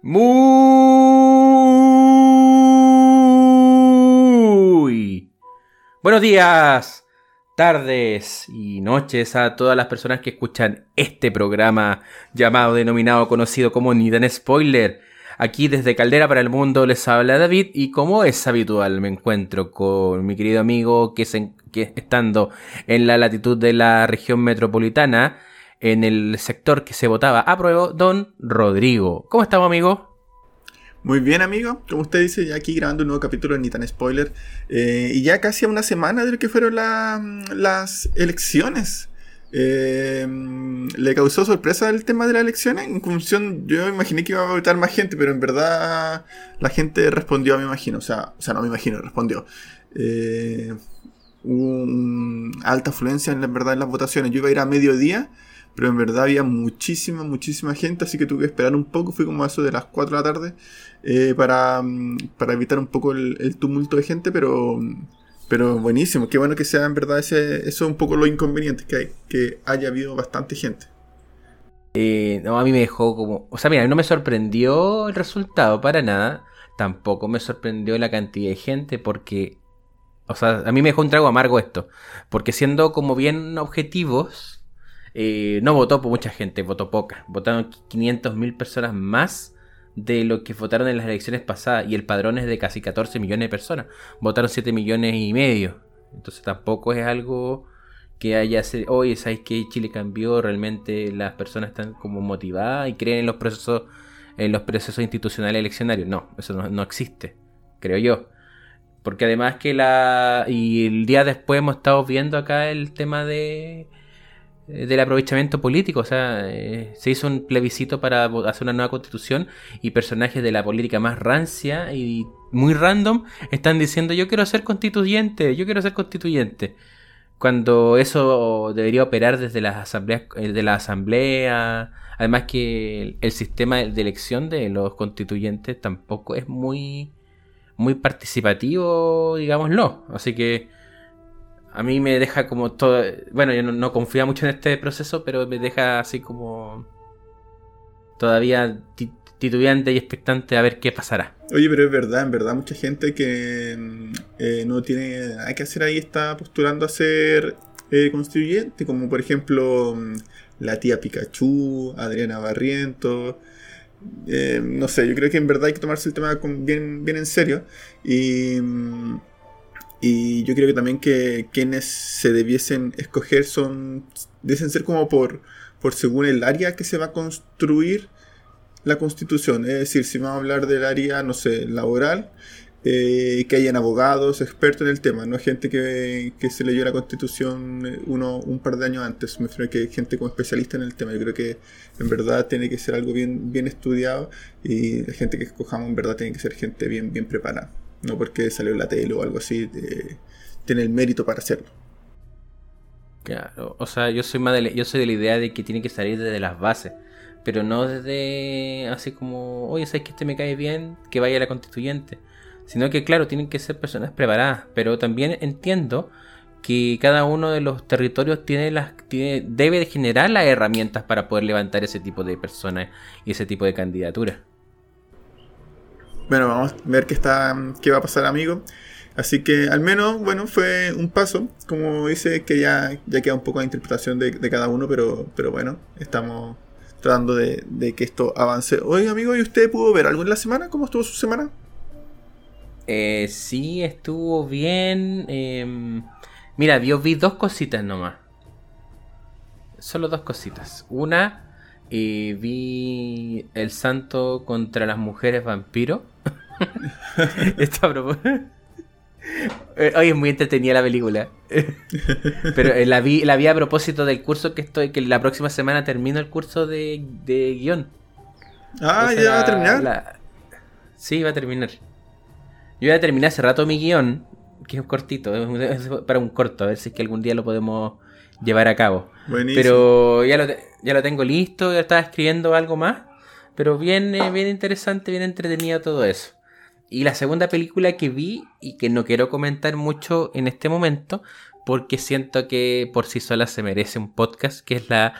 Muy buenos días, tardes y noches a todas las personas que escuchan este programa llamado, denominado, conocido como Nidan Spoiler. Aquí desde Caldera para el Mundo les habla David y como es habitual me encuentro con mi querido amigo que, que estando en la latitud de la región metropolitana en el sector que se votaba a prueba, don Rodrigo. ¿Cómo estamos, amigo? Muy bien, amigo. Como usted dice, ya aquí grabando un nuevo capítulo de Ni tan spoiler. Eh, y ya casi a una semana de lo que fueron las elecciones. Eh, ¿Le causó sorpresa el tema de las elecciones? En función, yo imaginé que iba a votar más gente, pero en verdad la gente respondió, me imagino. O sea, o sea no me imagino, respondió. Eh, hubo alta afluencia en, en verdad en las votaciones. Yo iba a ir a mediodía pero en verdad había muchísima, muchísima gente, así que tuve que esperar un poco, fui como a eso de las 4 de la tarde, eh, para, mm, para, evitar un poco el, tumulto de gente, pero, pero buenísimo, qué bueno que sea en verdad ese, eso es un poco lo inconveniente, que, hay, que haya habido bastante gente. Eh, no, a mí me dejó como, o sea, mira, no me sorprendió el resultado para nada, tampoco me sorprendió la cantidad de gente porque, o sea, a mí me dejó un trago amargo esto, porque siendo como bien objetivos, eh, no votó por mucha gente, votó poca. Votaron 500.000 personas más de lo que votaron en las elecciones pasadas. Y el padrón es de casi 14 millones de personas. Votaron 7 millones y medio. Entonces tampoco es algo que haya... Oye, ¿sabes que Chile cambió? Realmente las personas están como motivadas y creen en los procesos, en los procesos institucionales eleccionarios. No, eso no, no existe, creo yo. Porque además que la... Y el día después hemos estado viendo acá el tema de del aprovechamiento político. O sea, eh, se hizo un plebiscito para hacer una nueva constitución y personajes de la política más rancia y muy random están diciendo yo quiero ser constituyente, yo quiero ser constituyente. Cuando eso debería operar desde las asambleas, eh, de la asamblea. Además que el, sistema de elección de los constituyentes tampoco es muy, muy participativo, digámoslo. Así que a mí me deja como todo. Bueno, yo no, confía mucho en este proceso, pero me deja así como. Todavía titubeante y expectante a ver qué pasará. Oye, pero es verdad, en verdad, mucha gente que eh, no tiene nada que hacer ahí está postulando a ser eh, constituyente, como por ejemplo mm, la tía Pikachu, Adriana Barriento. Eh, no sé, yo creo que en verdad hay que tomarse el tema bien, bien en serio. Y. Y yo creo que también que quienes se debiesen escoger son. Deben ser como por, por según el área que se va a construir la constitución. Es decir, si vamos a hablar del área, no sé, laboral, eh, que hayan abogados, expertos en el tema, no gente que, que, se leyó la constitución eh, uno, un par de años antes. Me refiero a que gente como especialista en el tema. Yo creo que en verdad tiene que ser algo bien, bien estudiado y la gente que escojamos en verdad tiene que ser gente bien, bien preparada no porque salió la tele o algo así, tiene el mérito para hacerlo. Claro, o sea, yo soy, más de, yo soy de la idea de que tiene que salir desde las bases, pero no desde así como, oye, ¿sabes que este me cae bien? Que vaya a la constituyente. Sino que, claro, tienen que ser personas preparadas, pero también entiendo que cada uno de los territorios tiene las tiene, debe de generar las herramientas para poder levantar ese tipo de personas y ese tipo de candidaturas. Bueno, vamos a ver qué, está, qué va a pasar, amigo. Así que al menos, bueno, fue un paso. Como dice, que ya, ya queda un poco la interpretación de, cada uno, pero, pero bueno, estamos tratando de, que esto avance. Oye, amigo, ¿y usted pudo ver algo en la semana? ¿Cómo estuvo su semana? Eh, sí, estuvo bien. Em, mira, yo vi dos cositas nomás. Solo dos cositas. Una, eh, vi El Santo contra las mujeres vampiro. Esto a propósito. Eh, es muy entretenida la película. Pero eh, la, vi, la vi a propósito del curso que estoy, que la próxima semana termino el curso de, de guion. Ah, ¿ya va a terminar? Sí, va a terminar. Yo ya terminé hace rato mi guion, que es cortito, es para un corto, a ver si es que algún día lo podemos llevar a cabo. Pero ya lo, ya lo tengo listo, ya estaba escribiendo algo más. Pero bien, eh, bien interesante, bien entretenido todo eso. Y la segunda película que vi y que no quiero comentar mucho en este momento, porque siento que por sí sola se merece un podcast, que es la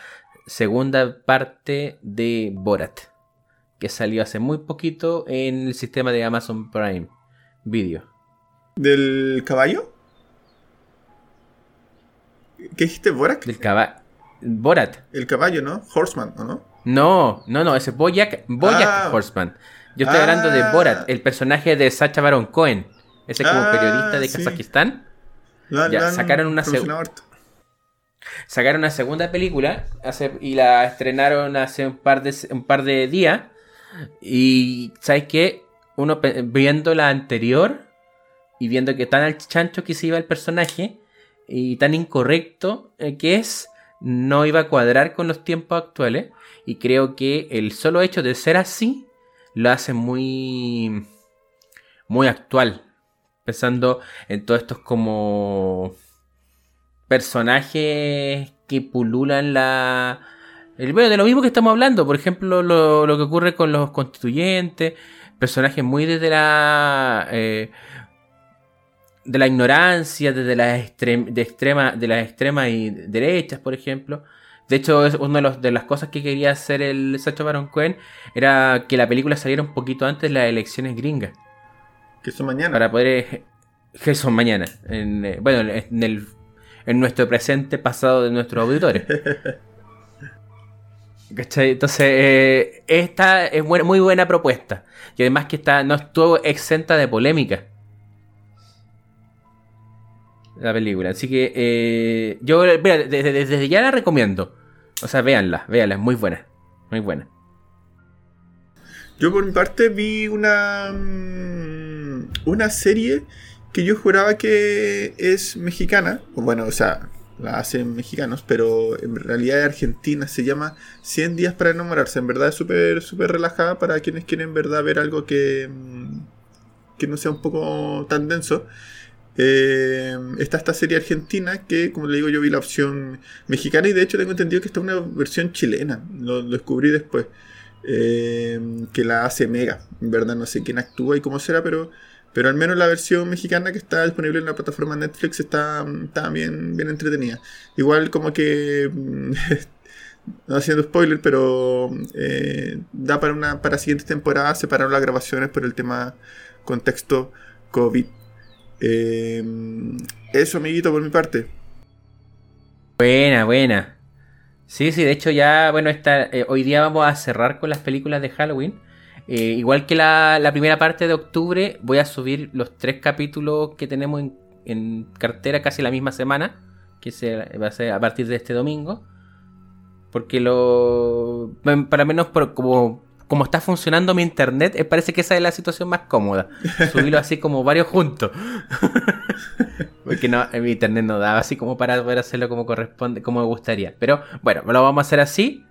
segunda parte de Borat. que salió hace muy poquito en el sistema de Amazon Prime Video. ¿Del caballo? ¿Qué dijiste, Borat? Del caballo. Borat. El caballo, ¿no? Horseman, ¿o no? No, no, no, ese es Boyack, Boyack Ah. Horseman. Yo estoy hablando de Ah. Borat, el personaje de Sacha Baron Cohen. Ese como Ah, periodista de sí. Kazajistán. La- Ya, la sacaron una harto. Sacaron una segunda película hace- y la estrenaron hace un par de, un par de días. Y ¿sabes qué? Uno viendo la anterior y viendo que tan al chancho que se iba el personaje y tan incorrecto eh, que es, no iba a cuadrar con los tiempos actuales. Y creo que el solo hecho de ser así lo hace muy, muy actual. Pensando en todos estos como personajes que pululan la... Bueno, de lo mismo que estamos hablando, por ejemplo, lo, lo que ocurre con los constituyentes, personajes muy desde la... eh, de la ignorancia, desde las de extrema, de las extremas y derechas, por ejemplo. De hecho, es una de, los- de las cosas que quería hacer el Sacha Baron Cohen era que la película saliera un poquito antes de las elecciones gringas. Que eso mañana. Para poder. Que son mañana. En, eh, bueno, en, el, en nuestro presente, pasado de nuestros auditores. ¿Cachai? Entonces, eh, esta es buena- muy buena propuesta. Y además que está, no estuvo exenta de polémica. La película. Así que eh, yo desde, ya la recomiendo. O sea, véanla, véanla, es muy buena. Muy buena. Yo por mi parte vi una mm, una serie que yo juraba que es mexicana. Bueno, o sea, la hacen mexicanos, pero en realidad es argentina. Se llama 100 días para enamorarse. En verdad es súper súper relajada para quienes quieren en verdad ver algo que, mm, que no sea un poco tan denso. Eh, está esta serie argentina que, como le digo, yo vi la opción mexicana y de hecho tengo entendido que está una versión chilena. Lo, descubrí después. eh, que la hace Mega. En verdad no sé quién actúa y cómo será, pero, pero al menos la versión mexicana que está disponible en la plataforma Netflix está, está bien, bien entretenida. Igual como que... mm, No haciendo spoiler, pero eh, da para una para siguientes temporadas separaron las grabaciones por el tema contexto COVID. Eh, eso, amiguito, por mi parte. Buena, buena. Sí, sí, de hecho ya, bueno, esta, eh, hoy día vamos a cerrar con las películas de Halloween. Eh, igual que la, primera parte de octubre, voy a subir los tres capítulos que tenemos en, cartera casi la misma semana, que se, va a ser a partir de este domingo. Porque lo... Para menos por, como, como está funcionando mi internet, eh, parece que esa es la situación más cómoda. Subirlo así como varios juntos. Porque en mi internet no daba así como para poder hacerlo como corresponde, como me gustaría. Pero bueno, lo vamos a hacer así.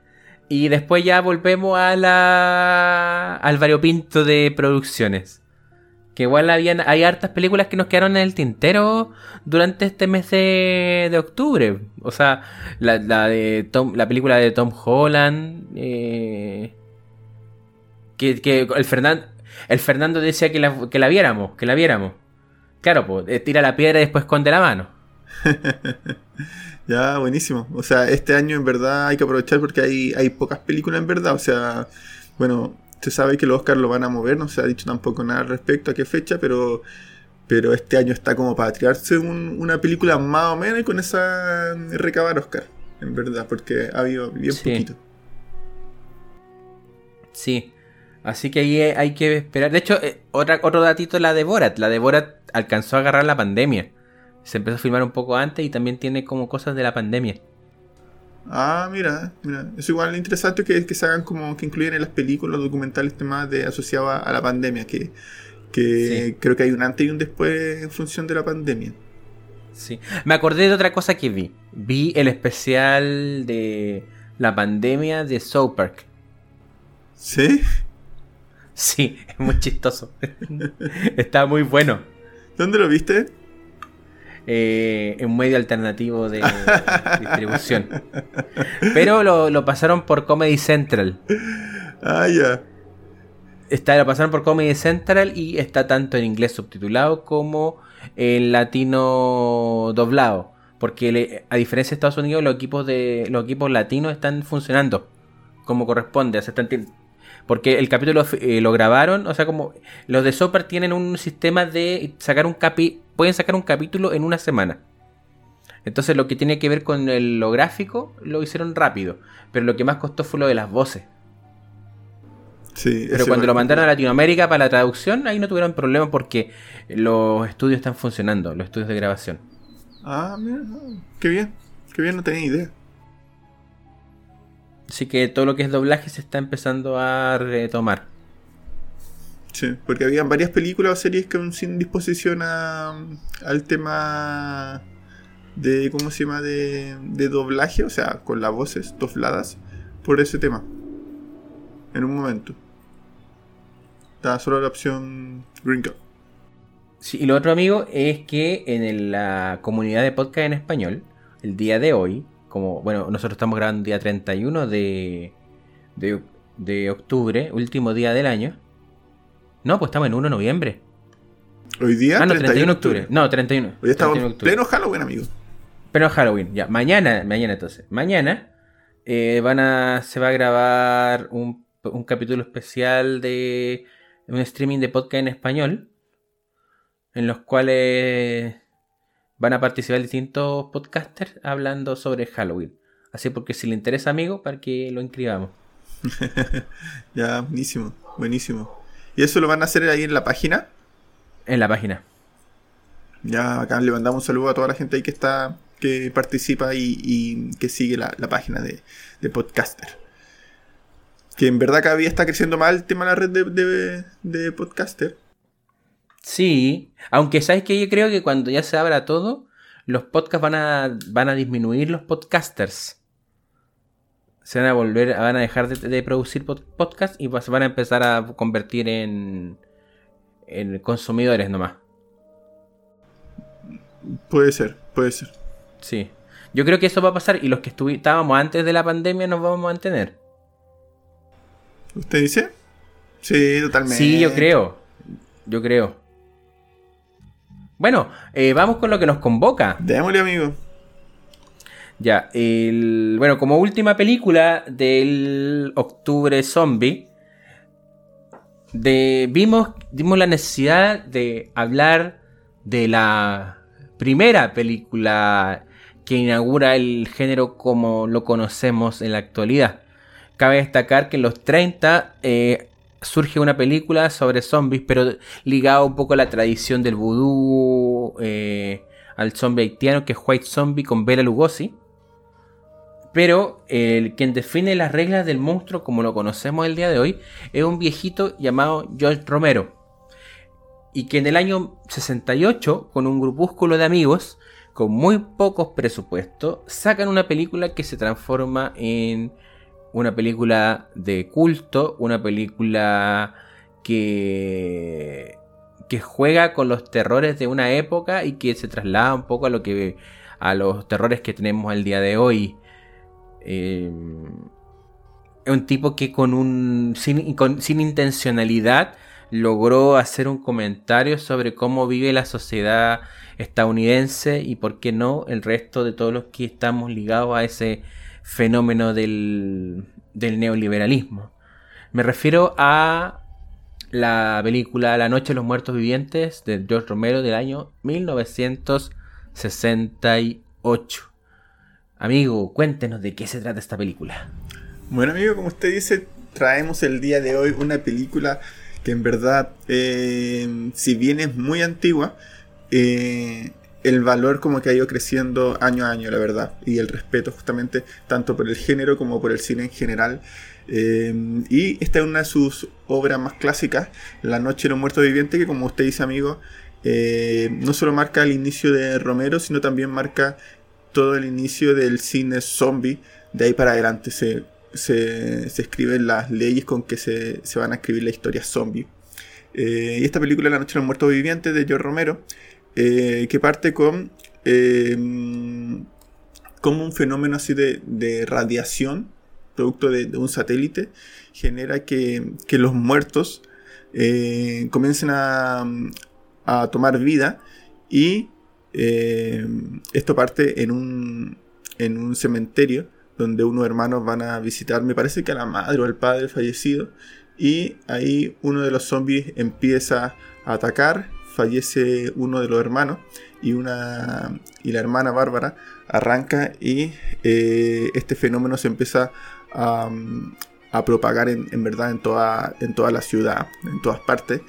Y después ya volvemos a la, al variopinto de producciones. Que igual habían, hay hartas películas que nos quedaron en el tintero durante este mes de, de octubre. O sea, la, la de Tom, la película de Tom Holland. eh, que, que el, Fernan- el Fernando decía que la, que la viéramos, que la viéramos. Claro, pues tira la piedra y después esconde la mano. Ya, buenísimo. O sea, este año en verdad hay que aprovechar porque hay, hay pocas películas en verdad. O sea, bueno, se sabe que los Oscars lo van a mover, no se ha dicho tampoco nada respecto a qué fecha, pero, pero este año está como para tirarse un- una película más o menos y con esa recabar Oscar, en verdad, porque ha habido bien Sí. poquito. Sí. Así que ahí eh, hay que esperar. De hecho, eh, otra, otro datito la de Borat. La de Borat alcanzó a agarrar la pandemia. Se empezó a filmar un poco antes y también tiene como cosas de la pandemia. Ah, mira, mira. Es igual interesante que, que se hagan como que incluyan en las películas, los documentales temas de asociados a, a la pandemia, que, que Sí. creo que hay un antes y un después en función de la pandemia. Sí. Me acordé de otra cosa que vi. Vi el especial de la pandemia de South Park. ¿Sí? Sí, es muy chistoso. Está muy bueno. ¿Dónde lo viste? eh, en un medio alternativo de distribución. Pero lo, lo pasaron por Comedy Central. Ah, ya. Está, lo pasaron por Comedy Central y está tanto en inglés subtitulado como en latino doblado. Porque le- a diferencia de Estados Unidos, los equipos de los equipos latinos están funcionando como corresponde. O sea, están, Porque el capítulo eh, lo grabaron, o sea, como los de Sopar tienen un sistema de sacar un capi, pueden sacar un capítulo en una semana. Entonces lo que tiene que ver con el, lo gráfico lo hicieron rápido, pero lo que más costó fue lo de las voces. Sí, Pero cuando lo mandaron a Latinoamérica para la traducción, ahí no tuvieron problema porque los estudios están funcionando, los estudios de grabación. Ah, mira, qué bien. Qué bien, no tenía idea. Así que todo lo que es doblaje se está empezando a retomar. Sí, porque habían varias películas o series que sin disposición a, al tema de, ¿cómo se llama? De, de doblaje, o sea, con las voces dobladas por ese tema. En un momento. Estaba solo la opción Card. Sí, y lo otro, amigo, es que en la comunidad de podcast en español, el día de hoy, como, bueno, nosotros estamos grabando día 31 de, de, de octubre, último día del año. No, pues estamos en 1 de noviembre. Hoy día, Ah, no, 31 de octubre. No, 31. Hoy estamos 31 de en octubre. pleno Halloween, amigo. Pero Halloween, ya. Mañana, mañana entonces. Mañana eh, van a, se va a grabar un, un capítulo especial de un streaming de podcast en español. En los cuales van a participar distintos podcasters hablando sobre Halloween. Así porque si le interesa, amigo, para que lo inscribamos. Ya, buenísimo, buenísimo. ¿Y eso lo van a hacer ahí en la página? En la página. Ya acá le mandamos un saludo a toda la gente ahí que está, que participa y, y que sigue la, la página de, de Podcaster. Que en verdad cada día está creciendo más el tema de la red de, de, de Podcaster. Sí, aunque sabes que yo creo que cuando ya se abra todo, los podcasts van a, van a disminuir los podcasters. Se van a volver, van a dejar de, de producir pod- podcasts y pues se van a empezar a convertir en, en consumidores nomás. Puede ser, puede ser. Sí. Yo creo que eso va a pasar y los que estábamos antes de la pandemia nos vamos a mantener. ¿Usted dice? Sí, totalmente. Sí, yo creo. Yo creo. Bueno, eh, vamos con lo que nos convoca. Démosle, amigo. Ya, el, bueno, como última película del octubre zombie, de, vimos, vimos la necesidad de hablar de la primera película que inaugura el género como lo conocemos en la actualidad. Cabe destacar que en los 30 eh, surge una película sobre zombies, pero ligada un poco a la tradición del vudú, eh, al zombie haitiano, que es White Zombie con Bela Lugosi. Pero el quien define las reglas del monstruo como lo conocemos el día de hoy es un viejito llamado George Romero. Y que en el año 68, con un grupúsculo de amigos, con muy pocos presupuestos, sacan una película que se transforma en una película de culto, una película que, que juega con los terrores de una época y que se traslada un poco a lo que a los terrores que tenemos al día de hoy. Eh, un tipo que con un sin, sin intencionalidad logró hacer un comentario sobre cómo vive la sociedad estadounidense y por qué no el resto de todos los que estamos ligados a ese fenómeno del, del neoliberalismo. Me refiero a la película La Noche de los Muertos Vivientes de George Romero del año 1968. Amigo, cuéntenos de qué se trata esta película. Bueno, amigo, como usted dice, traemos el día de hoy una película que en verdad, eh, si bien es muy antigua, eh, el valor como que ha ido creciendo año a año, la verdad, y el respeto justamente tanto por el género como por el cine en general. Eh, y esta es una de sus obras más clásicas, La Noche de los Muertos Vivientes, que como usted dice, amigo, eh, no solo marca el inicio de Romero, sino también marca todo el inicio del cine zombie. De ahí para adelante se, se, se escriben las leyes con que se, se van a escribir la historia zombie. Eh, y esta película, La Noche de los Muertos Vivientes, de George Romero, eh, que parte con eh, como un fenómeno así de, de radiación, producto de, un satélite, genera que, que los muertos eh, comiencen a, a tomar vida y esto parte en un, en un cementerio donde unos hermanos van a visitar, me parece que a la madre o al padre fallecido, y ahí uno de los zombies empieza a atacar, fallece uno de los hermanos y, una, y la hermana Bárbara arranca y eh, este fenómeno se empieza a, propagar en, verdad en toda, en toda la ciudad, en todas partes.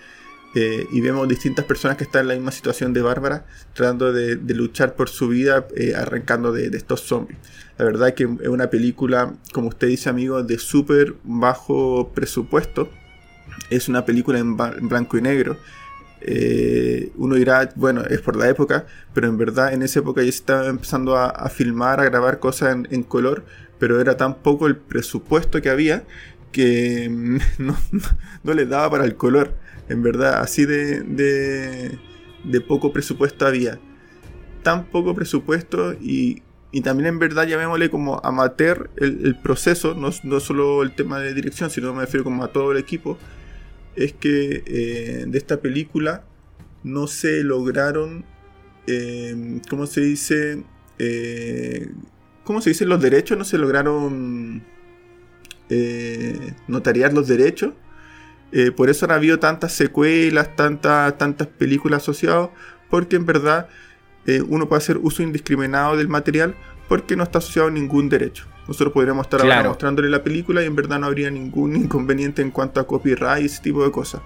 Eh, y vemos distintas personas que están en la misma situación de Bárbara, tratando de, luchar por su vida, eh, arrancando de, estos zombies. La verdad es que es una película, como usted dice, amigo, de súper bajo presupuesto. Es una película en, blanco y negro. Eh, uno dirá, bueno, es por la época, pero en verdad en esa época ya se estaba empezando a, filmar, a grabar cosas en, color, pero era tan poco el presupuesto que había que no, no, le daba para el color. En verdad, así de, de, poco presupuesto había. Tan poco presupuesto y, y también en verdad llamémosle como amateur el, el proceso, no, no, solo el tema de dirección, sino me refiero como a todo el equipo, es que eh, de esta película no se lograron, eh, ¿cómo se dice? Eh, ¿Cómo se dice? Los derechos no se lograron notariar los derechos. por eso han habido tantas secuelas, tantas, tantas películas asociadas, porque en verdad uno puede hacer uso indiscriminado del material porque no está asociado a ningún derecho. Nosotros podríamos estar ahora mostrándole la película y en verdad no habría ningún inconveniente en cuanto a copyright y ese tipo de cosas.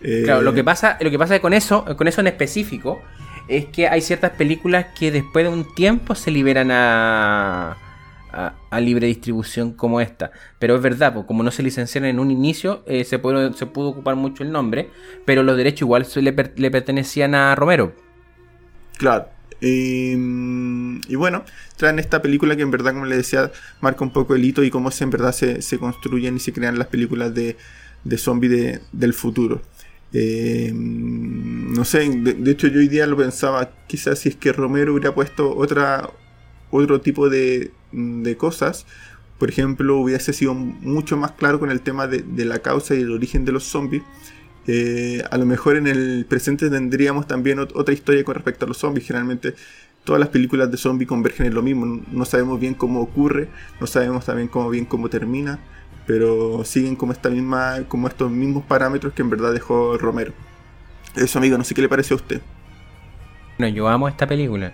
Claro, lo que pasa, lo que pasa con eso, con eso en específico, es que hay ciertas películas que después de un tiempo se liberan a, a, libre distribución como esta. Pero es verdad, como no se licenciaron en un inicio, eh, se, pudo, se pudo ocupar mucho el nombre, pero los derechos igual le, le pertenecían a Romero. Claro. Y, bueno, traen esta película que en verdad, como le decía, marca un poco el hito y cómo se, en verdad se, construyen y se crean las películas de, de zombie del futuro. Eh, no sé, de, hecho yo hoy día lo pensaba, quizás si es que Romero hubiera puesto otra, otro tipo de, de cosas, por ejemplo, hubiese sido mucho más claro con el tema de, de la causa y el origen de los zombies eh, a lo mejor en el presente tendríamos también otra historia con respecto a los zombies. Generalmente todas las películas de zombies convergen en lo mismo. No sabemos bien cómo ocurre, no sabemos también cómo bien cómo termina, pero siguen como esta misma, como estos mismos parámetros que en verdad dejó Romero. Eso amigo, no sé qué le parece a usted. Bueno, yo amo esta película.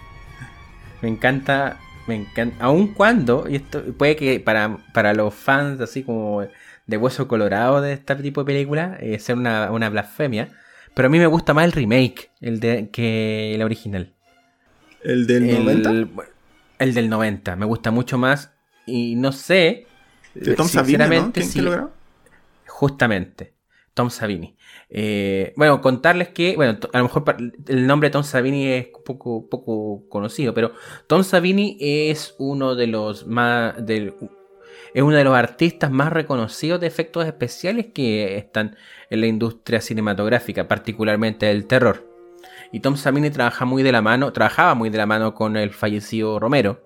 me encanta, me encanta, aun cuando, y esto puede que para, para los fans así como de hueso colorado de este tipo de película, eh, ser una, blasfemia. Pero a mí me gusta más el remake el de, que el original. ¿El del 90? El del 90. Me gusta mucho más. Y no sé. De Tom Savini, ¿Quién, Justamente. Tom Savini. Eh, bueno, contarles que, bueno, a lo mejor el nombre de Tom Savini es poco, poco conocido, pero Tom Savini es uno de los más, del, es uno de los artistas más reconocidos de efectos especiales que están en la industria cinematográfica, particularmente del terror. Y Tom Savini trabaja muy de la mano, trabajaba muy de la mano con el fallecido Romero.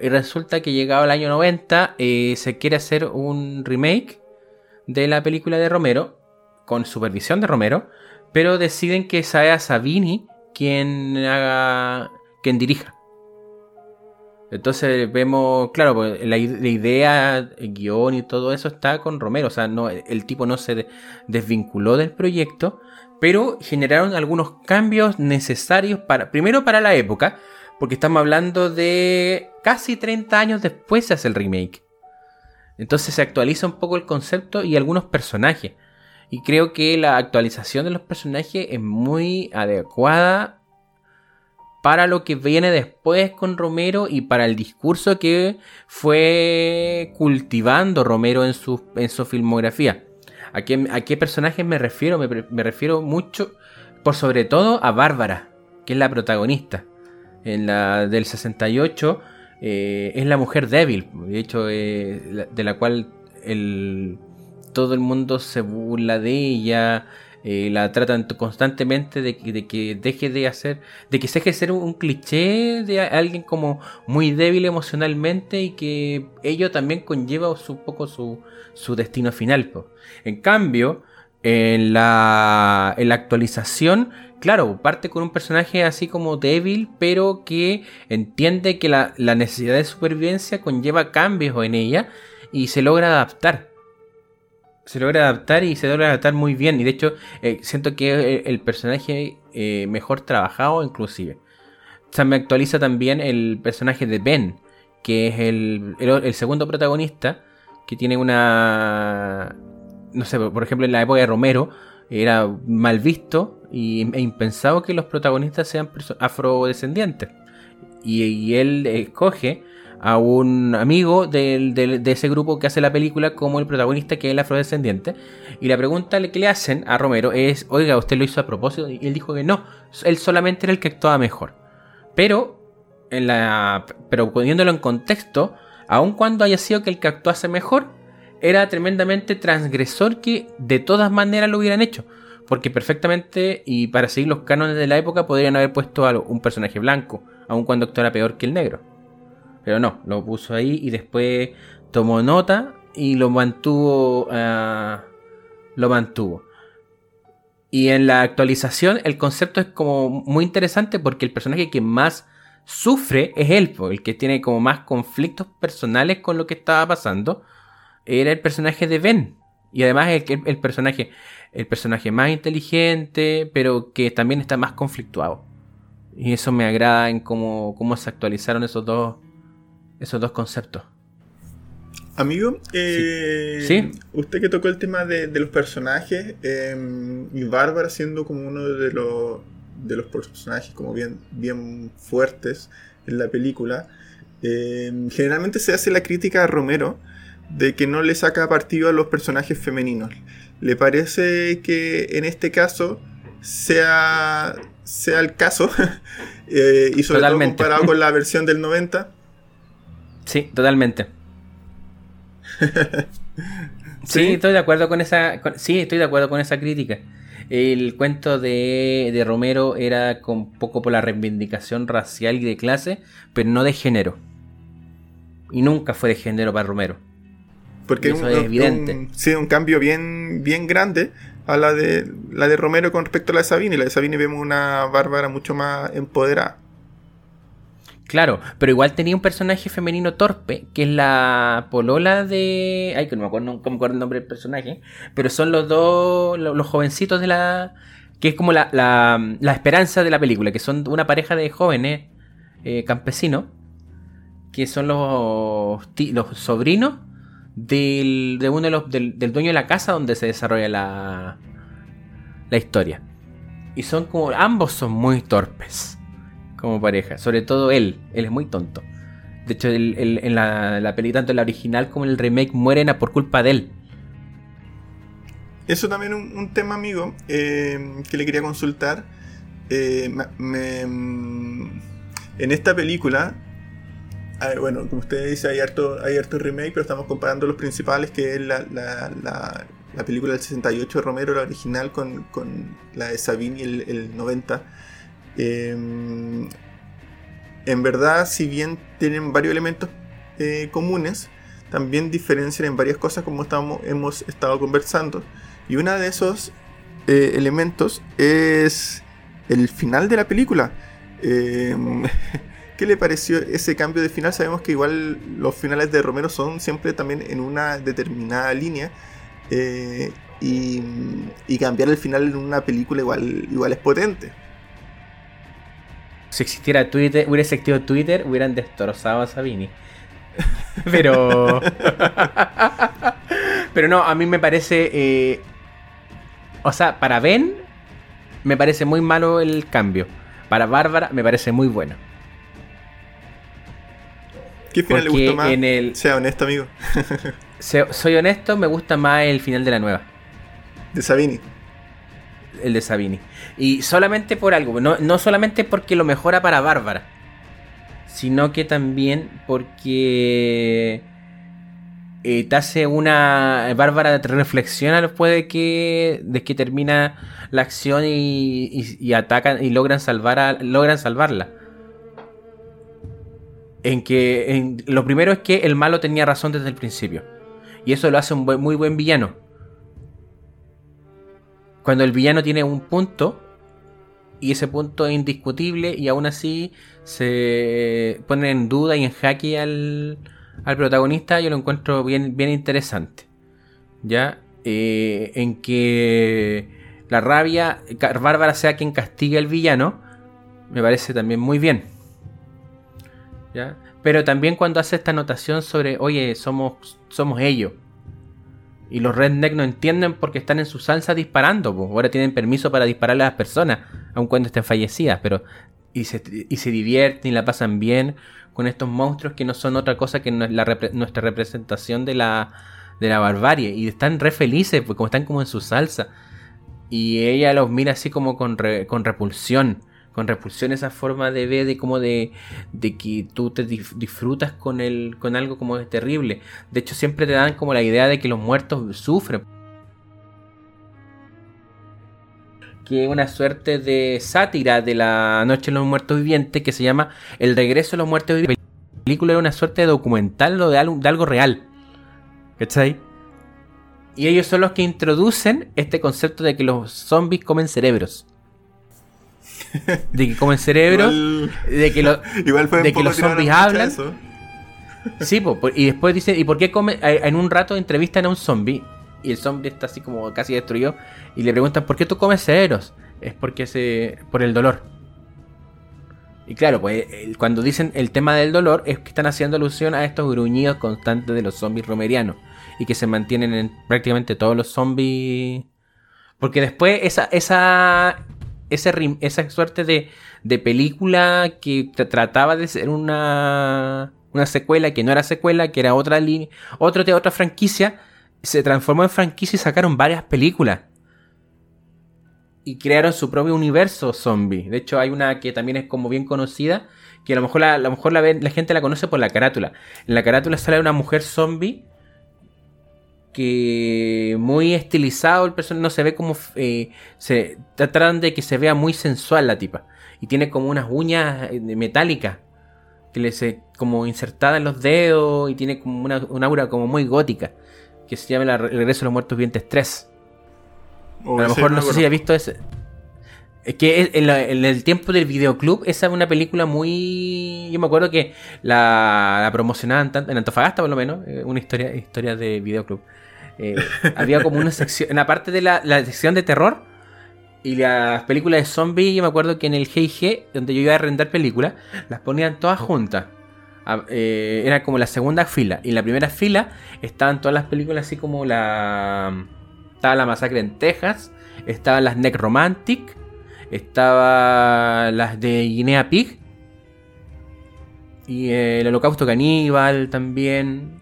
Y resulta que llegado el año 90 eh, se quiere hacer un remake de la película de Romero, con supervisión de Romero, pero deciden que sea Savini quien haga, quien dirija. Entonces vemos, claro, pues, la, idea, el guion y todo eso está con Romero. O sea, no, el tipo no se desvinculó del proyecto, pero generaron algunos cambios necesarios para, primero para la época, porque estamos hablando de casi 30 años después se hace el remake. Entonces se actualiza un poco el concepto y algunos personajes. Y creo que la actualización de los personajes es muy adecuada para lo que viene después con Romero y para el discurso que fue cultivando Romero en su, en su filmografía. ¿A qué, a qué personajes me refiero? Me, refiero mucho, por sobre todo, a Bárbara, que es la protagonista. En la del 68 eh, es la mujer débil, de hecho, eh, de la cual el, todo el mundo se burla de ella. Eh, la tratan constantemente de, que deje de hacer, de que se deje de ser un, cliché de alguien como muy débil emocionalmente y que ello también conlleva un poco su, su destino final. En cambio, en la, en la actualización, claro, parte con un personaje así como débil, pero que entiende que la, la necesidad de supervivencia conlleva cambios en ella y se logra adaptar. Se logra adaptar y se logra adaptar muy bien. Y de hecho, eh, siento que es el personaje eh, mejor trabajado, inclusive. O sea, me actualiza también el personaje de Ben, que es el, el, segundo protagonista, que tiene una... No sé, por ejemplo, en la época de Romero, era mal visto y, e impensado que los protagonistas sean afrodescendientes. Y, él escoge a un amigo de ese grupo que hace la película como el protagonista que es el afrodescendiente. Y la pregunta que le hacen a Romero es, oiga, ¿usted lo hizo a propósito? Y él dijo que no, él solamente era el que actuaba mejor. Pero, en la, pero poniéndolo en contexto, aun cuando haya sido que el que actuase mejor, era tremendamente transgresor que de todas maneras lo hubieran hecho. Porque perfectamente, y para seguir los cánones de la época, podrían haber puesto a un personaje blanco, aun cuando actuara peor que el negro. Pero no, lo puso ahí y después tomó nota y lo mantuvo. Ah, lo mantuvo. Y en la actualización el concepto es como muy interesante porque el personaje que más sufre es él, el que tiene como más conflictos personales con lo que estaba pasando. Era el personaje de Ben. Y además es el, el, personaje, el personaje más inteligente, pero que también está más conflictuado. Y eso me agrada en cómo, cómo se actualizaron esos dos, esos dos conceptos. Amigo, eh, usted que tocó el tema de, los personajes em, y Bárbara siendo como uno de los, de los personajes como bien, bien fuertes en la película, em, generalmente se hace la crítica a Romero de que no le saca partido a los personajes femeninos. ¿Le parece que en este caso sea, sea el caso? Eh, y sobre todo comparado con la versión del 90. Sí, totalmente. ¿Sí? estoy de acuerdo con esa. sí, estoy de acuerdo con esa crítica. El cuento de, Romero era con poco por la reivindicación racial y de clase, pero no de género. Y nunca fue de género para Romero. Porque eso es evidente. sí, un cambio bien, bien grande a la de la de Romero con respecto a la de Sabine. La de Sabine vemos una Bárbara mucho más empoderada. Claro, pero igual tenía un personaje femenino torpe, que es la polola de... Ay, que no me acuerdo, no el nombre del personaje, pero son los dos, los, jovencitos de la... que es como la, la, esperanza de la película, que son una pareja de jóvenes eh, campesinos, que son los, los sobrinos del, de uno de los, del dueño de la casa donde se desarrolla la, la historia. Y son como, ambos son muy torpes como pareja. Sobre todo él, él es muy tonto. De hecho, en la, la peli, tanto en la original como el remake, mueren por culpa de él. Eso también un, un tema, amigo, eh, que le quería consultar. Eh, mm, en esta película, bueno, como usted dice, hay harto, hay harto remake, pero estamos comparando los principales, que es la, la, la, película del 68 de Romero, la original, con, con la de Sabine el, el 90. Em, en verdad, si bien tienen varios elementos eh, comunes, también diferencian en varias cosas como estamos, hemos estado conversando. Y uno de esos eh, elementos es el final de la película. Em, ¿Qué le pareció ese cambio de final? Sabemos que igual los finales de Romero son siempre también en una determinada línea. Eh, y, y, cambiar el final en una película igual, igual es potente si existiera Twitter, hubiera existido Twitter, hubieran destrozado a Sabini. Pero. Pero no, a mí me parece. Eh, o sea, para Ben, me parece muy malo el cambio. Para Bárbara, me parece muy bueno. ¿Qué final le gustó más? En el... Sea honesto, amigo. soy honesto, me gusta más el final de la nueva. De Sabini el de Sabini. Y solamente por algo, no, no solamente porque lo mejora para Bárbara, sino que también porque eh, te hace una Bárbara reflexiona después de que, de que termina la acción y, atacan y logran salvar logran salvarla. En que lo primero es que el malo tenía razón desde el principio. Y eso lo hace un muy buen villano cuando el villano tiene un punto y ese punto es indiscutible y aún así se pone en duda y en jaque al, al protagonista, yo lo encuentro bien, bien interesante. ¿Ya? eh, en que la rabia, Bárbara sea quien castigue al villano, me parece también muy bien. ¿Ya? Pero también cuando hace esta anotación sobre, oye, somos, somos ellos. Y los redneck no entienden porque están en su salsa disparando. Ahora tienen permiso para dispararle a las personas, aun cuando estén fallecidas. Pero y se, y se divierten y la pasan bien con estos monstruos que no son otra cosa que nuestra representación de la, de la barbarie. Y están re felices, pues como están como en su salsa. Y ella los mira así como con, con repulsión con repulsión esa forma de ver de como de, de que tú te disfrutas con el con algo como es terrible. De hecho siempre te dan como la idea de que los muertos sufren. Que una suerte de sátira de la noche de los muertos vivientes que se llama El regreso de los muertos vivientes. La película era una suerte de documental o de algo, de algo real. ¿cachai? y ellos son los que introducen este concepto de que los zombies comen cerebros de que comen cerebro, de que, de que los zombies hablan. Sí, y después dicen, ¿y por qué come? En un rato entrevistan a un zombie y el zombie está así como casi destruido y le preguntan, ¿por qué tú comes cerebros? Es porque se por el dolor. Y claro, pues cuando dicen el tema del dolor es que están haciendo alusión a estos gruñidos constantes de los zombies romerianos y que se mantienen en prácticamente todos los zombies. Porque después esa, esa, esa suerte de, película que trataba de ser una, una secuela que no era secuela, que era otra línea, otra, otra franquicia, se transformó en franquicia y sacaron varias películas. Y crearon su propio universo zombie. De hecho, hay una que también es como bien conocida, que a lo mejor la, a lo mejor la, la gente la conoce por la carátula. En la carátula sale una mujer zombie que muy estilizado el personaje, no se ve como... Eh, se tratan de que se vea muy sensual la tipa. Y tiene como unas uñas eh, metálicas que le se como insertada en los dedos y tiene como una, aura como muy gótica que se llama El regreso de los muertos vivientes 3. a lo mejor no sé si ha visto ese. Es que en, el tiempo del videoclub, esa es una película muy. Yo me acuerdo que la, la promocionaban en Antofagasta, por lo menos, eh, una historia, historia de videoclub. Eh, había como una sección, en la parte de la, sección de terror y las películas de zombies, yo me acuerdo que en el GIG, donde yo iba a arrendar películas, las ponían todas juntas. Ah, eh, era como la segunda fila. Y en la primera fila estaban todas las películas así como la... Estaba la masacre en Texas, estaban las Neck Romantic, estaba las de Guinea Pig. Y el holocausto caníbal también.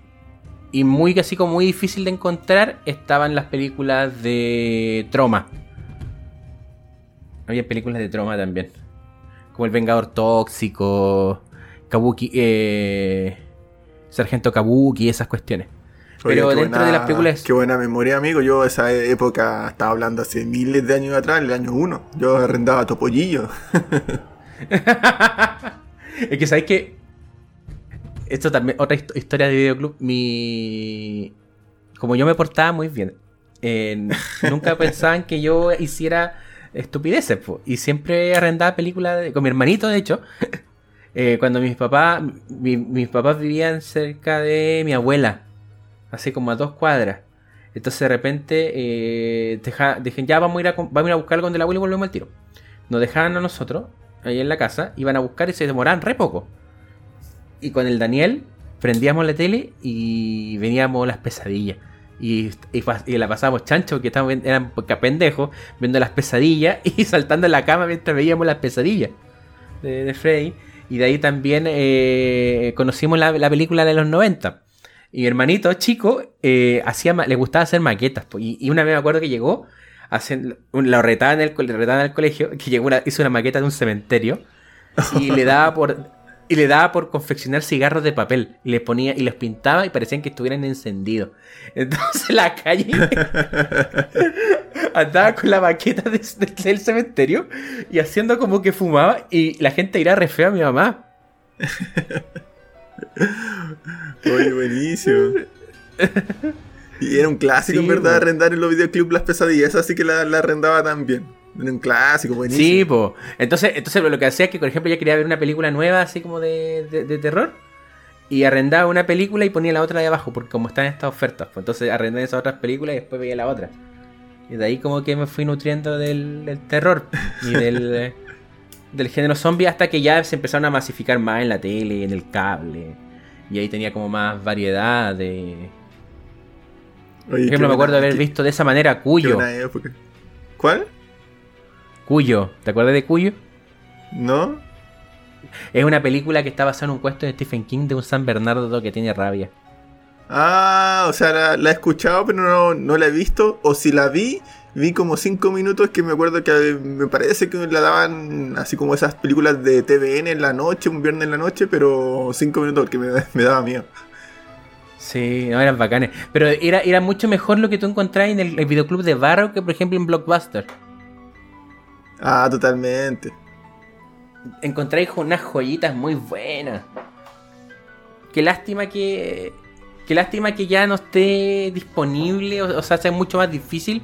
Y muy así como muy difícil de encontrar estaban las películas de Troma. Había películas de Troma también. Como El Vengador Tóxico, Kabuki, eh, Sargento Kabuki, esas cuestiones. Pero dentro de las películas. Qué buena memoria, amigo. Yo esa época estaba hablando hace miles de años atrás, el año 1. Yo arrendaba Topollillo. es que sabéis que esto también, otra historia de videoclub. Mi. Como yo me portaba muy bien, nunca pensaban que yo hiciera estupideces, y siempre arrendaba películas con mi hermanito, de hecho. Eh, cuando mis papás, mis papás vivían cerca de mi abuela, así como a dos cuadras. Entonces de repente eh, dejen, ya vamos a, ir a, vamos a ir a buscar algo donde la abuela y volvemos al tiro. Nos dejaban a nosotros, ahí en la casa, iban a buscar y se demoraban re poco. Y con el Daniel prendíamos la tele y veníamos las pesadillas. Y, la pasábamos chancho, que estábamos, eran pendejos, viendo las pesadillas y saltando en la cama mientras veíamos las pesadillas de, Freddy. Y de ahí también eh, conocimos la, película de los 90. Y mi hermanito chico eh, hacía, le gustaba hacer maquetas. Y, una vez me acuerdo que llegó, hacer, lo retaba en el, el colegio, que llegó hizo una maqueta de un cementerio. Y le daba por y le daba por confeccionar cigarros de papel. Y les ponía, y les pintaba y parecían que estuvieran encendidos. Entonces la calle andaba con la maqueta del cementerio y haciendo como que fumaba. Y la gente irá re fea a mi mamá. Oye, buenísimo. Y era un clásico, en verdad, arrendar en los videoclubs las pesadillas. Así que la, la arrendaba también. Un clásico, buenísimo. Sí, pues. Entonces, entonces lo que hacía es que, por ejemplo, ya quería ver una película nueva, así como de, de, terror. y arrendaba una película y ponía la otra de abajo, porque como están estas ofertas, pues entonces arrendé esas otras películas y después veía la otra. Y de ahí como que me fui nutriendo del, terror y del, del género zombie hasta que ya se empezaron a masificar más en la tele, en el cable. Y ahí tenía como más variedad de... Por ejemplo, me acuerdo de haber visto de esa manera Cuyo. ¿Cuál? Cuyo. ¿Te acuerdas de Cuyo? No. Es una película que está basada en un cuento de Stephen King de un San Bernardo que tiene rabia. Ah, o sea, la, he escuchado, pero no, no, la he visto. O si la vi, vi como cinco minutos que me acuerdo que me parece que la daban así como esas películas de TVN en la noche, un viernes en la noche, pero cinco minutos porque me, me daba miedo. Sí, no, eran bacanes. Pero era, era mucho mejor lo que tú encontrás en el, el videoclub de Barro que, por ejemplo, en Blockbuster. Ah, totalmente encontráis unas joyitas muy buenas. Qué lástima que. Qué lástima que ya no esté disponible. O, sea, sea mucho más difícil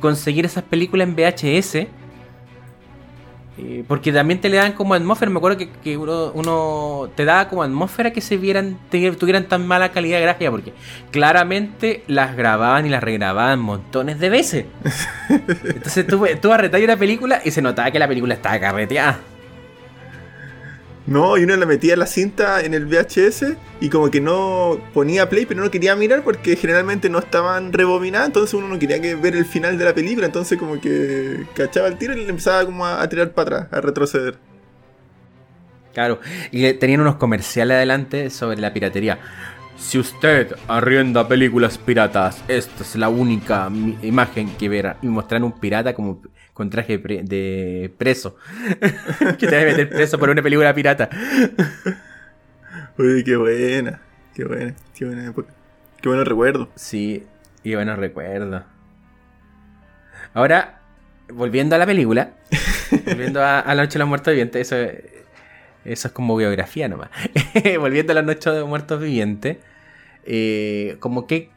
conseguir esas películas en VHS. Eh, porque también te le dan como atmósfera. Me acuerdo que, uno, te daba como atmósfera que se vieran, tuvieran tan mala calidad gráfica. Porque claramente las grababan y las regrababan montones de veces. Entonces tú, tú arretabas una película y se notaba que la película estaba carreteada. No, y uno le metía la cinta en el VHS y como que no ponía play, pero no quería mirar porque generalmente no estaban rebobinadas, entonces uno no quería que ver el final de la película, entonces como que cachaba el tiro y le empezaba como a, tirar para atrás, a retroceder. Claro, y tenían unos comerciales adelante sobre la piratería. Si usted arrienda películas piratas, esta es la única imagen que verá. Y mostrar un pirata como con traje de preso. que te va a meter preso por una película pirata. Uy, qué buena. Qué buena. Qué buena época. Qué buenos recuerdos. Sí, qué buenos recuerdos. Ahora, volviendo a la película. volviendo a, La Noche de los Muertos Vivientes. Eso, eso es como biografía nomás. volviendo a La Noche de los Muertos Vivientes. Eh, como que,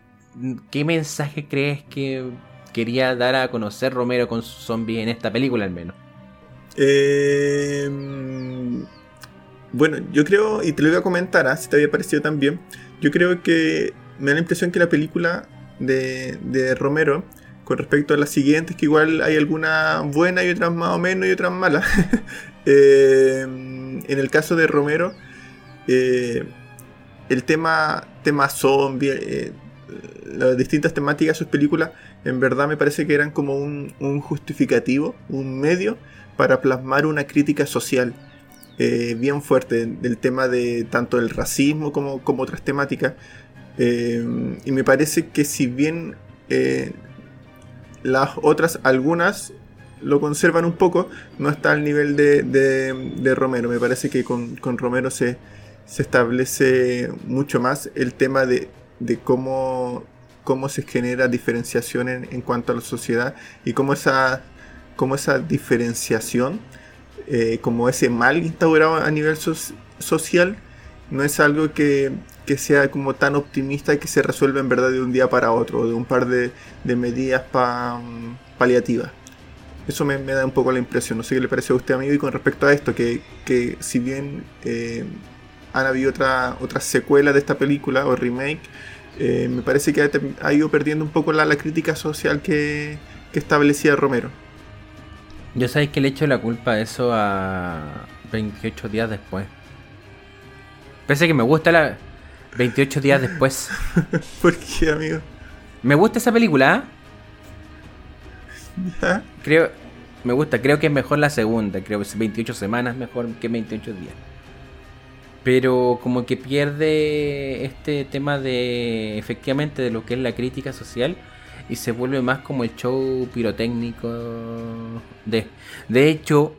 ¿Qué mensaje crees que quería dar a conocer Romero con sus zombies en esta película al menos? Eh, bueno, yo creo, y te lo voy a comentar, ¿ah? si te había parecido también, yo creo que me da la impresión que la película de, Romero, con respecto a las siguientes, que igual hay algunas buenas y otras más o menos y otras malas, eh, en el caso de Romero, eh, el tema, tema zombie, las distintas temáticas de sus películas, en verdad me parece que eran como un, justificativo, un medio para plasmar una crítica social eh, bien fuerte del tema de tanto el racismo como, otras temáticas. Eh, y me parece que si bien eh, las otras, algunas lo conservan un poco, no está al nivel de, Romero. Me parece que con, Romero se, establece mucho más el tema de cómo cómo se genera diferenciación en, cuanto a la sociedad y cómo esa, cómo esa diferenciación, eh, como ese mal instaurado a nivel social, no es algo que, sea como tan optimista y que se resuelva en verdad de un día para otro, de un par de, medidas paliativas. Eso me, da un poco la impresión. No sé qué le parece a usted, amigo, y con respecto a esto, que, si bien eh, han habido otra, otras secuelas de esta película o remake, eh, me parece que ha, ido perdiendo un poco la, crítica social que, establecía Romero. Yo sabéis que le echo la culpa a eso a 28 días después. Parece que me gusta la 28 días después. ¿Por qué, amigo? Me gusta esa película. ¿ah? Creo, me gusta, creo que es mejor la segunda. Creo que es 28 semanas mejor que 28 días pero como que pierde este tema de efectivamente de lo que es la crítica social y se vuelve más como el show pirotécnico de. De hecho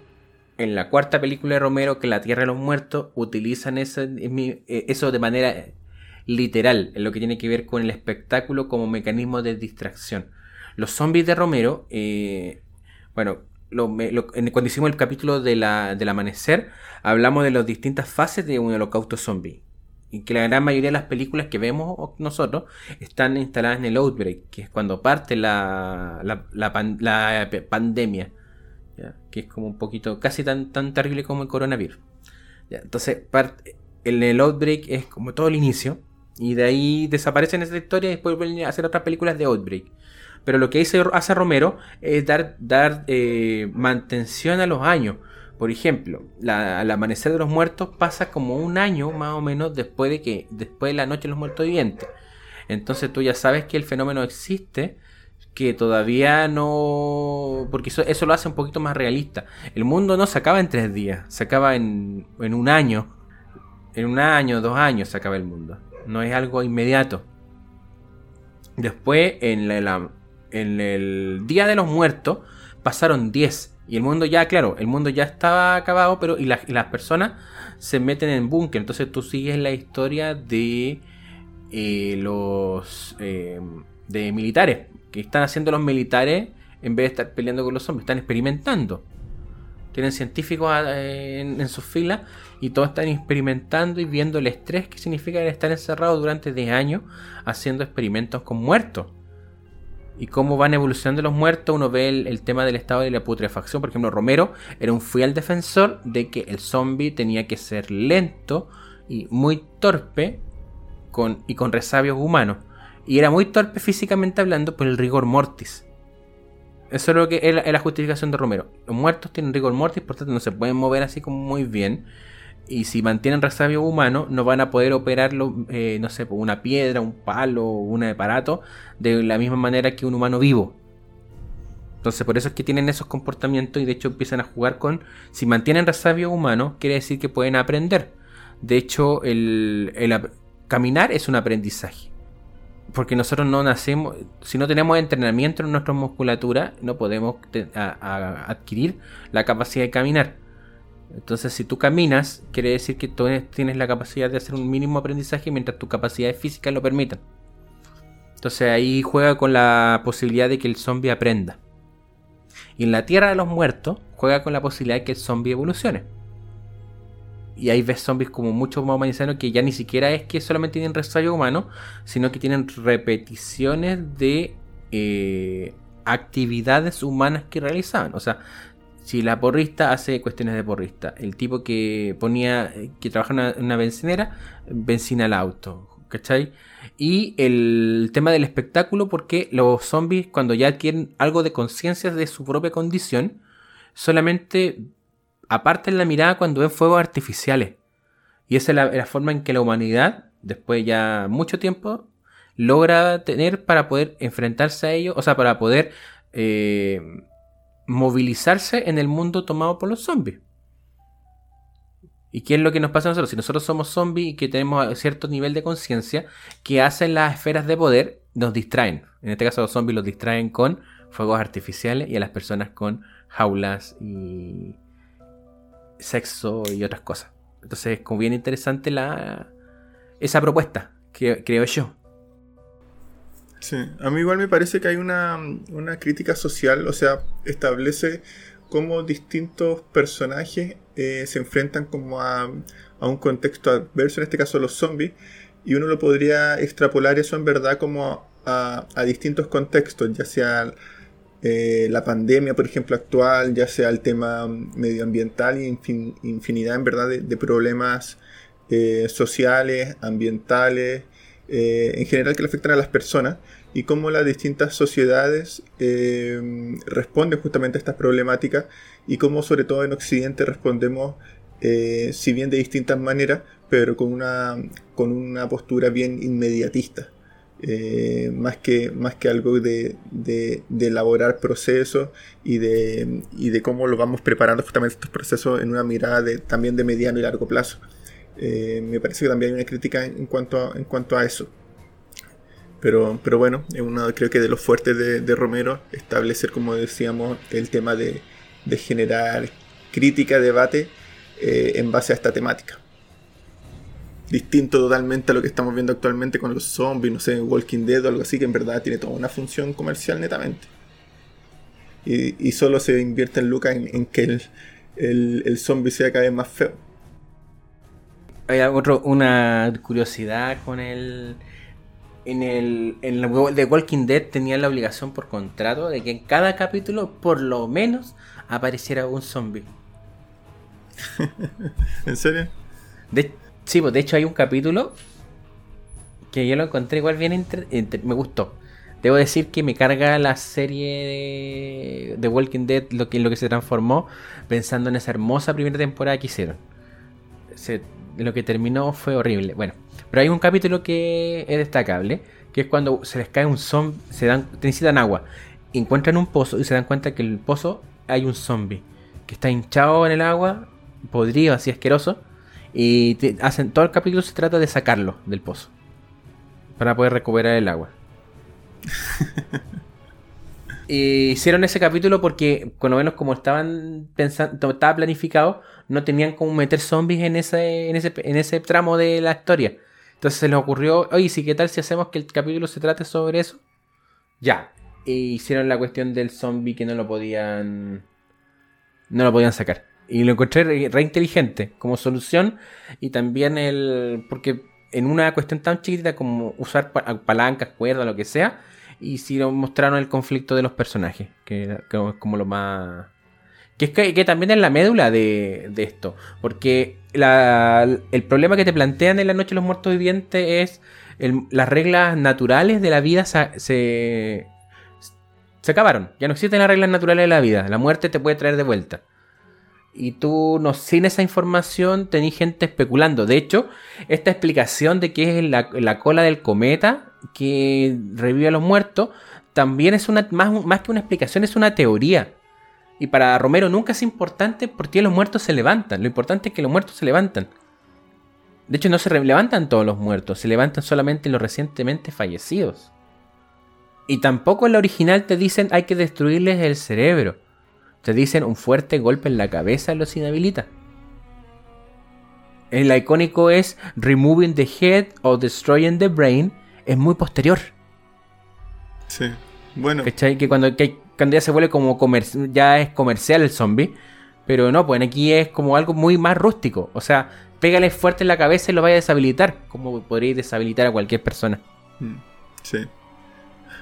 en la cuarta película de Romero que La Tierra de los Muertos utilizan eso, eh, eso de manera literal en lo que tiene que ver con el espectáculo como mecanismo de distracción. Los zombies de Romero eh, bueno cuando hicimos el capítulo de la, del amanecer, hablamos de las distintas fases de un holocausto zombie. Y que la gran mayoría de las películas que vemos nosotros están instaladas en el outbreak, que es cuando parte la, la, pandemia. Que es como un poquito, casi tan, tan terrible como el coronavirus. Entonces, en el Outbreak es como todo el inicio. Y de ahí desaparecen esa historia y después vuelven a hacer otras películas de Outbreak. Pero lo que hace, Romero es dar, dar eh, mantención a los años. Por ejemplo, al amanecer de los muertos pasa como un año más o menos después de que después de la noche de los muertos vivientes. Entonces tú ya sabes que el fenómeno existe, que todavía no... porque eso, eso lo hace un poquito más realista. El mundo no se acaba en tres días, se acaba en, en un año. En un año, dos años se acaba el mundo. No es algo inmediato. Después, en, en el Día de los Muertos, pasaron 10. Y el mundo ya, claro, el mundo ya estaba acabado, pero y, las personas se meten en búnker. Entonces tú sigues la historia de eh, los eh, de militares. Que están haciendo los militares en vez de estar peleando con los hombres. Están experimentando. Tienen científicos eh, en, en sus filas y todos están experimentando y viendo el estrés que significa estar encerrado durante 10 años haciendo experimentos con muertos y cómo van evolucionando los muertos, uno ve el, tema del estado de la putrefacción. Por ejemplo, Romero era un fiel defensor de que el zombie tenía que ser lento y muy torpe con, y con resabios humanos. Y era muy torpe físicamente hablando por el rigor mortis. Eso es lo que es la, justificación de Romero. Los muertos tienen rigor mortis, por tanto no se pueden mover así como muy bien y si mantienen resabio humano, no van a poder operarlo, eh, no sé, por una piedra, un palo, un aparato, de la misma manera que un humano vivo. Entonces, por eso es que tienen esos comportamientos y de hecho empiezan a jugar con. Si mantienen resabio humano, quiere decir que pueden aprender. De hecho, el, caminar es un aprendizaje. Porque nosotros no nacemos, si no tenemos entrenamiento en nuestra musculatura, no podemos adquirir la capacidad de caminar. Entonces, si tú caminas, quiere decir que tú tienes la capacidad de hacer un mínimo aprendizaje mientras tus capacidades físicas lo permitan. Entonces ahí juega con la posibilidad de que el zombie aprenda. Y en la Tierra de los Muertos juega con la posibilidad de que el zombie evolucione. Y ahí ves zombies como mucho más humanizados que ya ni siquiera es que solamente tienen resayo humano, sino que tienen repeticiones de eh, actividades humanas que realizaban. O sea, si la porrista hace cuestiones de porrista, el tipo que ponía, que trabaja en una, bencinera, benzina el auto, ¿cachai? Y el tema del espectáculo, porque los zombies, cuando ya adquieren algo de conciencia de su propia condición, solamente apartan la mirada cuando ven fuegos artificiales. Y esa es la, forma en que la humanidad, después ya mucho tiempo, logra tener para poder enfrentarse a ellos, o sea, para poder eh, movilizarse en el mundo tomado por los zombies. ¿Y qué es lo que nos pasa a nosotros? Si nosotros somos zombies y que tenemos cierto nivel de conciencia, que hacen las esferas de poder? Nos distraen. En este caso los zombies los distraen con fuegos artificiales y a las personas con jaulas y sexo y otras cosas. Entonces es como bien interesante la, esa propuesta, que creo yo. Sí, a mí igual me parece que hay una, crítica social, o sea, establece cómo distintos personajes eh, se enfrentan como a, un contexto adverso, en este caso los zombies, y uno lo podría extrapolar eso en verdad como a, distintos contextos, ya sea eh, la pandemia, por ejemplo, actual, ya sea el tema medioambiental y infinidad en verdad de, problemas eh, sociales, ambientales, en general que le afectan a las personas y cómo las distintas sociedades eh, responden justamente a estas problemáticas y cómo sobre todo en Occidente respondemos eh, si bien de distintas maneras pero con una, con una postura bien inmediatista más, que, más que algo de, de, elaborar procesos y de, y de cómo lo vamos preparando justamente estos procesos en una mirada de, también de mediano y largo plazo. Eh, me parece que también hay una crítica en cuanto a, en cuanto a eso. Pero, pero bueno, es uno creo que de los fuertes de, Romero establecer, como decíamos, el tema de, generar crítica, debate eh, en base a esta temática. Distinto totalmente a lo que estamos viendo actualmente con los zombies, no sé, Walking Dead o algo así, que en verdad tiene toda una función comercial netamente. Y, solo se invierte en lucas en, que el, el, el zombie sea cada vez más feo hay otro, una curiosidad con el. En el, en el de Walking Dead tenían la obligación por contrato de que en cada capítulo, por lo menos, apareciera un zombie. ¿En serio? De, Sí, pues de hecho hay un capítulo que yo lo encontré igual bien me gustó. Debo decir que me carga la serie de, Walking Dead, lo que, lo que se transformó, pensando en esa hermosa primera temporada que hicieron. lo que terminó fue horrible. Bueno, pero hay un capítulo que es destacable, que es cuando se les cae un zombie, se dan, necesitan agua, encuentran un pozo y se dan cuenta que en el pozo hay un zombie que está hinchado en el agua, podrido, así asqueroso, y hacen todo el capítulo se trata de sacarlo del pozo para poder recuperar el agua. y hicieron ese capítulo porque, con lo menos como estaban pensando, estaba planificado, no tenían como meter zombies en ese, en ese, en ese tramo de la historia. Entonces se les ocurrió, oye, ¿sí qué tal si hacemos que el capítulo se trate sobre eso? Ya. Y hicieron la cuestión del zombie que no lo podían. No lo podían sacar. Y lo encontré re, inteligente como solución. Y también el. Porque en una cuestión tan chiquita como usar palancas, cuerdas, lo que sea. Y si mostraron el conflicto de los personajes. Que es como lo más. Que, es que, también es la médula de, esto. Porque el problema que te plantean en la Noche de los Muertos Vivientes es las reglas naturales de la vida se, se, acabaron. Ya no existen las reglas naturales de la vida. La muerte te puede traer de vuelta. Y tú, no, sin esa información, tenés gente especulando. De hecho, esta explicación de que es la, la cola del cometa que revive a los muertos, también es una, más, más que una explicación, es una teoría. Y para Romero nunca es importante porque los muertos se levantan. Lo importante es que los muertos se levantan. De hecho, no se levantan todos los muertos, se levantan solamente los recientemente fallecidos. Y tampoco en la original te dicen hay que destruirles el cerebro. Te dicen un fuerte golpe en la cabeza los inhabilita. El icónico es Removing the Head o Destroying the Brain. Es muy posterior. Sí. Bueno. ¿Cachai? Que cuando, que, cuando ya se vuelve como ya es comercial el zombie. Pero no, pues aquí es como algo muy más rústico. O sea, pégale fuerte en la cabeza y lo vaya a deshabilitar. Como podría deshabilitar a cualquier persona. Mm, sí.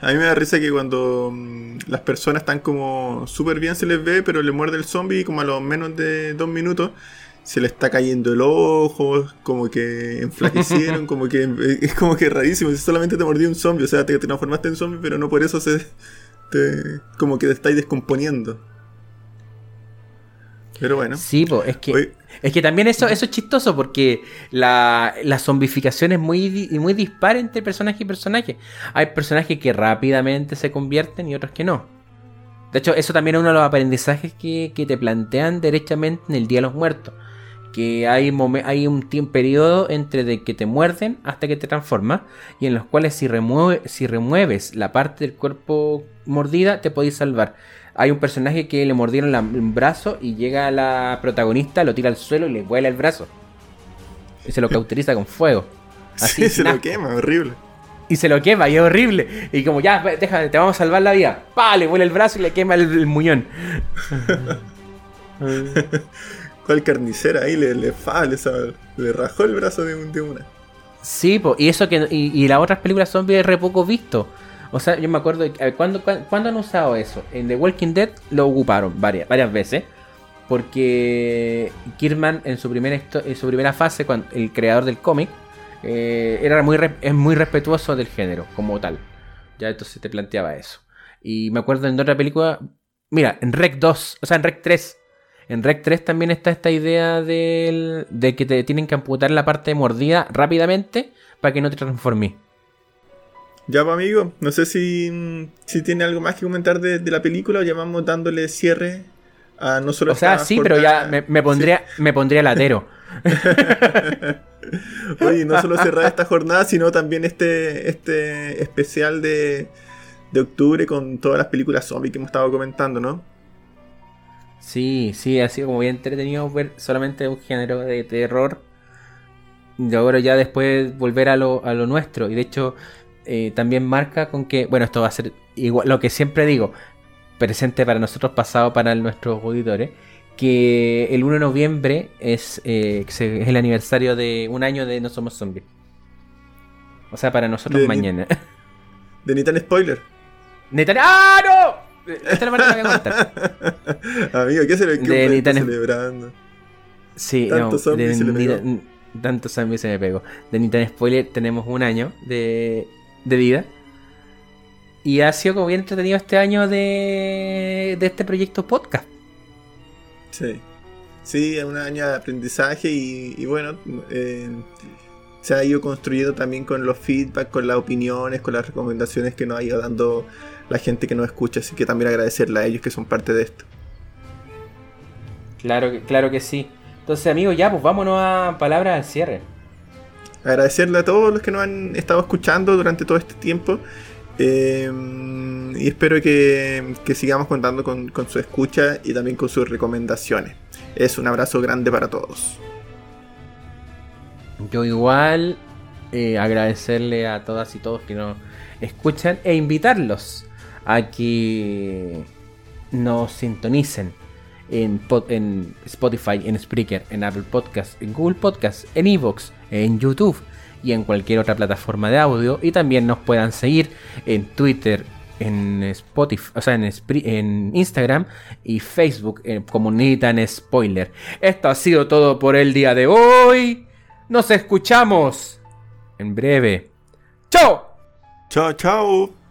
A mí me da risa que cuando mm, las personas están como súper bien se les ve, pero le muerde el zombie y como a los menos de dos minutos se le está cayendo el ojo, como que enflaquecieron, como que es como que rarísimo. Si solamente te mordió un zombie, o sea, te transformaste en zombie, pero no por eso se como que te estáis descomponiendo. Pero bueno. Sí, es que es que también eso, eso es chistoso porque la, la zombificación es muy, muy dispar entre personaje y personaje. Hay personajes que rápidamente se convierten y otros que no. De hecho, eso también es uno de los aprendizajes que, que te plantean derechamente en el Día de los Muertos que hay, hay un tiempo, periodo entre de que te muerden hasta que te transformas y en los cuales si, remueve, si remueves la parte del cuerpo mordida te podéis salvar. Hay un personaje que le mordieron el brazo y llega a la protagonista, lo tira al suelo y le vuela el brazo. Y se lo cauteriza con fuego. Así se lo quema, horrible. Y se lo quema y es horrible. Y como ya, déjame, te vamos a salvar la vida. ¡Pah! Le vuela el brazo y le quema el muñón. ¿Cuál carnicera ahí le, le, le, rajó el brazo de, una? Sí, y eso que y, las otras películas zombies es re poco visto. O sea, yo me acuerdo, ¿cuándo, ¿cuándo, han usado eso? En The Walking Dead lo ocuparon varias, varias veces. Porque Kirman en su, primera en su primera fase, cuando, el creador del cómic, eh, era muy, es muy respetuoso del género como tal. Ya entonces te planteaba eso. Y me acuerdo en otra película, mira, en Rec 2, o sea, en Rec 3, en Rec 3 también está esta idea de, que te tienen que amputar la parte mordida rápidamente para que no te transformes. Ya, pues, amigo, no sé si, si tiene algo más que comentar de, la película o ya vamos dándole cierre a no solo O sea, sí, pero ya me, pondría, me pondría latero. Oye, no solo cerrar esta jornada, sino también este, este especial de, de octubre con todas las películas zombies que hemos estado comentando, ¿no? Sí, sí, ha sido como bien entretenido ver solamente un género de terror. Y ahora ya después volver a lo, a lo nuestro. Y de hecho, eh, también marca con que, bueno, esto va a ser igual, lo que siempre digo, presente para nosotros, pasado para nuestros auditores, que el 1 de noviembre es, eh, es el aniversario de un año de No Somos Zombies. O sea, para nosotros mañana. De ni tan spoiler. Ni ¡Ah, no! Esta es la parte que voy a contar. Amigo, ¿qué se le está celebrando? Sí, no, de, tantos años se me pegó. De Nintendo Spoiler tenemos un año de, de vida. Y ha sido como bien entretenido este año de, de este proyecto podcast. Sí. Sí, es un año de aprendizaje y, bueno, eh, se ha ido construyendo también con los feedback, con las opiniones, con las recomendaciones que nos ha ido dando la gente que nos escucha. Así que también agradecerle a ellos que son parte de esto. Claro, claro que sí. Entonces, amigos, ya, pues vámonos a palabras al cierre. Agradecerle a todos los que nos han estado escuchando durante todo este tiempo. Eh, y espero que, sigamos contando con, su escucha y también con sus recomendaciones. Es un abrazo grande para todos. Yo igual eh, agradecerle a todas y todos que nos escuchan e invitarlos a que nos sintonicen en, Spotify, en Spreaker, en Apple Podcasts, en Google Podcasts, en Evox, en YouTube y en cualquier otra plataforma de audio. Y también nos puedan seguir en Twitter, en Spotify, o sea, en, en Instagram y Facebook eh, como Nitan Spoiler. Esto ha sido todo por el día de hoy. Nos escuchamos en breve. ¡Chao! ¡Chao, chao!